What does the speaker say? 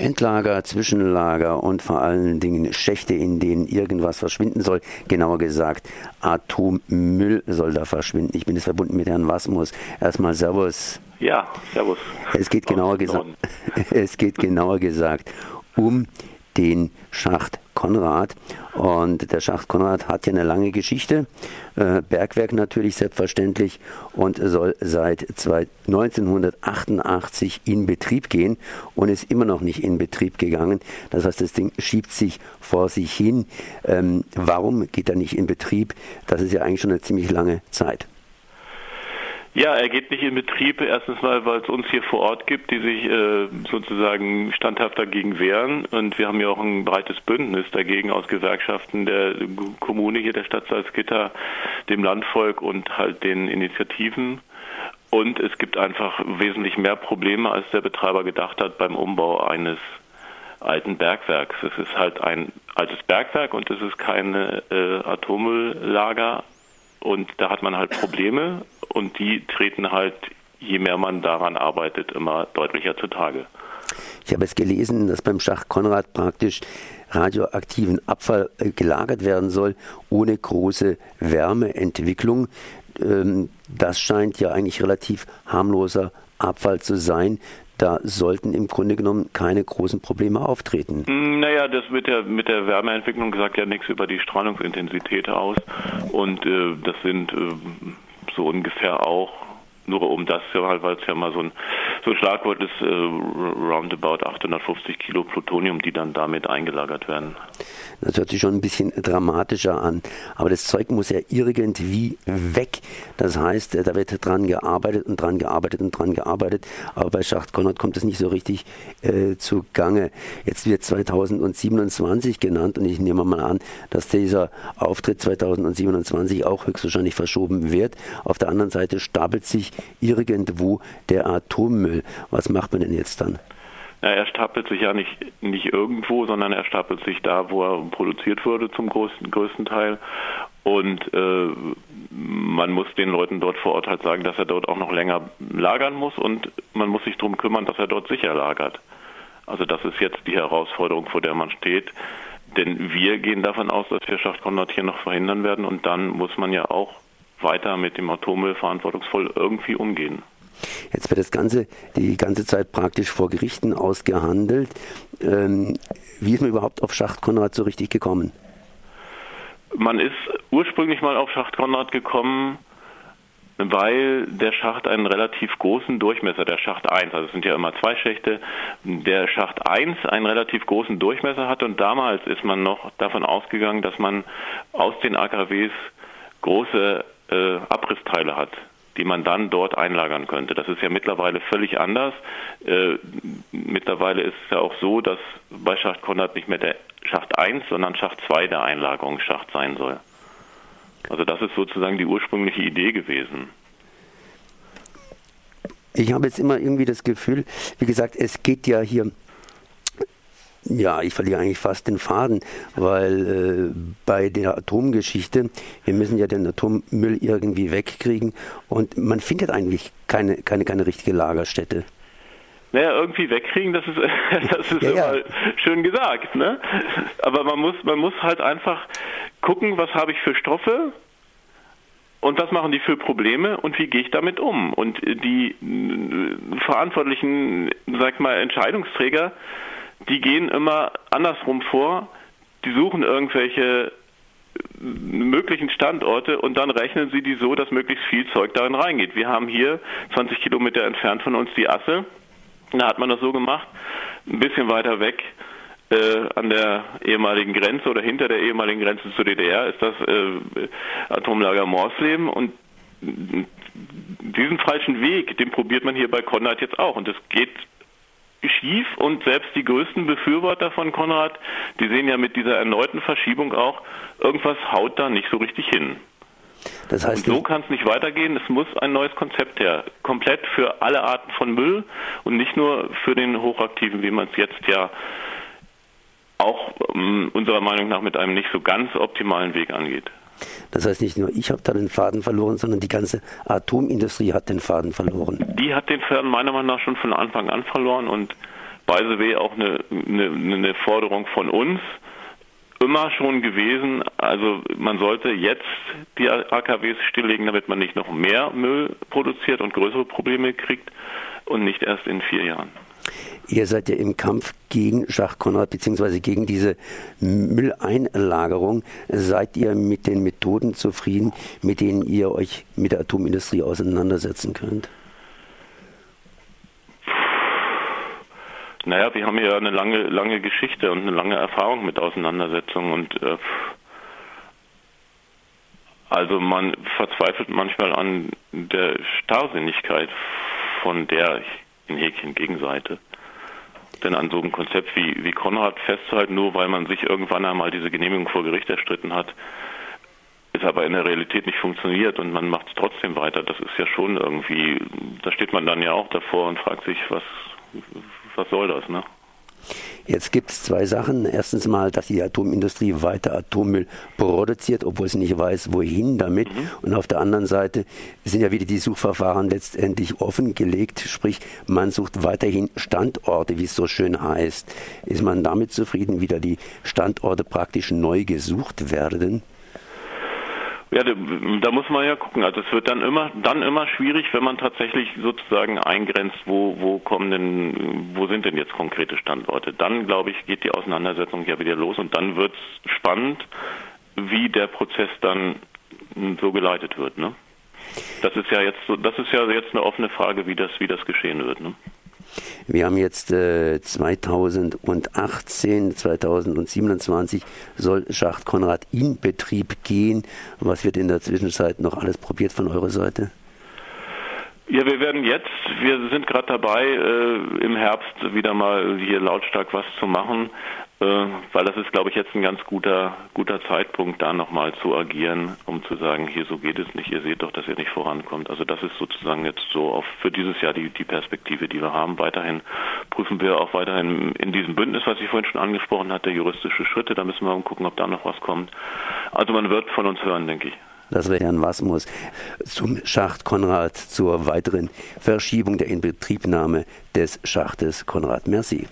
Endlager, Zwischenlager und vor allen Dingen Schächte, in denen irgendwas verschwinden soll. Genauer gesagt, Atommüll soll da verschwinden. Ich bin jetzt verbunden mit Herrn Wasmus. Erstmal Servus. Ja, Servus. Es geht genauer gesagt, es geht genauer gesagt um den Schacht Konrad. Und der Schacht Konrad hat ja eine lange Geschichte. Äh, Bergwerk natürlich selbstverständlich und soll seit 1988 in Betrieb gehen und ist immer noch nicht in Betrieb gegangen. Das heißt, das Ding schiebt sich vor sich hin. Ähm, warum geht er nicht in Betrieb? Das ist ja eigentlich schon eine ziemlich lange Zeit. Ja, er geht nicht in Betrieb. Erstens mal, weil es uns hier vor Ort gibt, die sich äh, sozusagen standhaft dagegen wehren. Und wir haben ja auch ein breites Bündnis dagegen aus Gewerkschaften der Kommune hier, der Stadt Salzgitter, dem Landvolk und halt den Initiativen. Und es gibt einfach wesentlich mehr Probleme, als der Betreiber gedacht hat beim Umbau eines alten Bergwerks. Es ist halt ein altes Bergwerk und es ist kein äh, Atommülllager. Und da hat man halt Probleme und die treten halt, je mehr man daran arbeitet, immer deutlicher zutage. Ich habe es gelesen, dass beim Schach Konrad praktisch radioaktiven Abfall äh, gelagert werden soll, ohne große Wärmeentwicklung. Ähm, das scheint ja eigentlich relativ harmloser Abfall zu sein. Da sollten im Grunde genommen keine großen Probleme auftreten. Hm, naja, das mit der, mit der Wärmeentwicklung sagt ja nichts über die Strahlungsintensität aus. Und äh, das sind äh, so ungefähr auch, nur um das, weil es ja mal so ein, so Schlagwort ist, äh, roundabout 850 Kilo Plutonium, die dann damit eingelagert werden. Das hört sich schon ein bisschen dramatischer an. Aber das Zeug muss ja irgendwie weg. Das heißt, da wird dran gearbeitet und dran gearbeitet und dran gearbeitet. Aber bei Schacht Konrad kommt es nicht so richtig äh, zu Gange. Jetzt wird 2027 genannt und ich nehme mal an, dass dieser Auftritt 2027 auch höchstwahrscheinlich verschoben wird. Auf der anderen Seite stapelt sich irgendwo der Atommüll. Was macht man denn jetzt dann? Na, er stapelt sich ja nicht, nicht irgendwo, sondern er stapelt sich da, wo er produziert wurde zum größten, größten Teil. Und äh, man muss den Leuten dort vor Ort halt sagen, dass er dort auch noch länger lagern muss und man muss sich darum kümmern, dass er dort sicher lagert. Also das ist jetzt die Herausforderung, vor der man steht. Denn wir gehen davon aus, dass wir Schacht Konrad hier noch verhindern werden und dann muss man ja auch weiter mit dem Atommüll verantwortungsvoll irgendwie umgehen. Jetzt wird das Ganze die ganze Zeit praktisch vor Gerichten ausgehandelt. Ähm, wie ist man überhaupt auf Schacht Konrad so richtig gekommen? Man ist ursprünglich mal auf Schacht Konrad gekommen, weil der Schacht einen relativ großen Durchmesser, der Schacht 1, also es sind ja immer zwei Schächte, der Schacht 1 einen relativ großen Durchmesser hat und damals ist man noch davon ausgegangen, dass man aus den AKWs große äh, Abrissteile hat die man dann dort einlagern könnte. Das ist ja mittlerweile völlig anders. Äh, mittlerweile ist es ja auch so, dass bei Schacht Konrad nicht mehr der Schacht 1, sondern Schacht 2 der Einlagerungsschacht sein soll. Also das ist sozusagen die ursprüngliche Idee gewesen. Ich habe jetzt immer irgendwie das Gefühl, wie gesagt, es geht ja hier ja, ich verliere eigentlich fast den Faden, weil äh, bei der Atomgeschichte, wir müssen ja den Atommüll irgendwie wegkriegen und man findet eigentlich keine, keine, keine richtige Lagerstätte. Naja, irgendwie wegkriegen, das ist, das ist ja, immer ja. schön gesagt, ne? Aber man muss, man muss halt einfach gucken, was habe ich für Stoffe, und was machen die für Probleme und wie gehe ich damit um? Und die äh, verantwortlichen, sag mal, Entscheidungsträger die gehen immer andersrum vor. Die suchen irgendwelche möglichen Standorte und dann rechnen sie die so, dass möglichst viel Zeug darin reingeht. Wir haben hier 20 Kilometer entfernt von uns die Asse. Da hat man das so gemacht, ein bisschen weiter weg äh, an der ehemaligen Grenze oder hinter der ehemaligen Grenze zur DDR ist das äh, Atomlager Morsleben und diesen falschen Weg, den probiert man hier bei Konrad jetzt auch und das geht schief und selbst die größten Befürworter von Konrad, die sehen ja mit dieser erneuten Verschiebung auch, irgendwas haut da nicht so richtig hin. Das heißt, und so kann es nicht weitergehen. Es muss ein neues Konzept her. Komplett für alle Arten von Müll und nicht nur für den hochaktiven, wie man es jetzt ja auch um, unserer Meinung nach mit einem nicht so ganz optimalen Weg angeht. Das heißt, nicht nur ich habe da den Faden verloren, sondern die ganze Atomindustrie hat den Faden verloren. Die hat den Faden meiner Meinung nach schon von Anfang an verloren und by the way auch eine, eine, eine Forderung von uns, immer schon gewesen. Also man sollte jetzt die AKWs stilllegen, damit man nicht noch mehr Müll produziert und größere Probleme kriegt und nicht erst in vier Jahren. Ihr seid ja im Kampf gegen Schach-Konrad bzw. gegen diese Mülleinlagerung. Seid ihr mit den Methoden zufrieden, mit denen ihr euch mit der Atomindustrie auseinandersetzen könnt? Naja, wir haben ja eine lange, lange Geschichte und eine lange Erfahrung mit Auseinandersetzungen und äh, also man verzweifelt manchmal an der Starrsinnigkeit von der in Häkchen Gegenseite. Denn an so einem Konzept wie, wie Konrad festzuhalten, nur weil man sich irgendwann einmal diese Genehmigung vor Gericht erstritten hat, ist aber in der Realität nicht funktioniert und man macht es trotzdem weiter. Das ist ja schon irgendwie, da steht man dann ja auch davor und fragt sich, was, was soll das, ne? Jetzt gibt es zwei Sachen. Erstens mal, dass die Atomindustrie weiter Atommüll produziert, obwohl sie nicht weiß, wohin damit. Mhm. Und auf der anderen Seite sind ja wieder die Suchverfahren letztendlich offengelegt. Sprich, man sucht weiterhin Standorte, wie es so schön heißt. Ist man damit zufrieden, wieder die Standorte praktisch neu gesucht werden? Ja, da muss man ja gucken. Also es wird dann immer, dann immer schwierig, wenn man tatsächlich sozusagen eingrenzt, wo, wo kommen denn, wo sind denn jetzt konkrete Standorte. Dann, glaube ich, geht die Auseinandersetzung ja wieder los und dann wird es spannend, wie der Prozess dann so geleitet wird. Ne? Das ist ja jetzt so, das ist ja jetzt eine offene Frage, wie das, wie das geschehen wird. Ne? Wir haben jetzt äh, 2018, 2027 soll Schacht Konrad in Betrieb gehen. Was wird in der Zwischenzeit noch alles probiert von eurer Seite? Ja, wir werden jetzt, wir sind gerade dabei, äh, im Herbst wieder mal hier lautstark was zu machen. Äh, weil das ist, glaube ich, jetzt ein ganz guter, guter Zeitpunkt, da nochmal zu agieren, um zu sagen, hier so geht es nicht, ihr seht doch, dass ihr nicht vorankommt. Also das ist sozusagen jetzt so auf, für dieses Jahr die, die Perspektive, die wir haben. Weiterhin prüfen wir auch weiterhin in diesem Bündnis, was ich vorhin schon angesprochen hatte, juristische Schritte. Da müssen wir gucken, ob da noch was kommt. Also man wird von uns hören, denke ich. Das wäre Herrn Wasmus zum Schacht Konrad zur weiteren Verschiebung der Inbetriebnahme des Schachtes Konrad. Merci.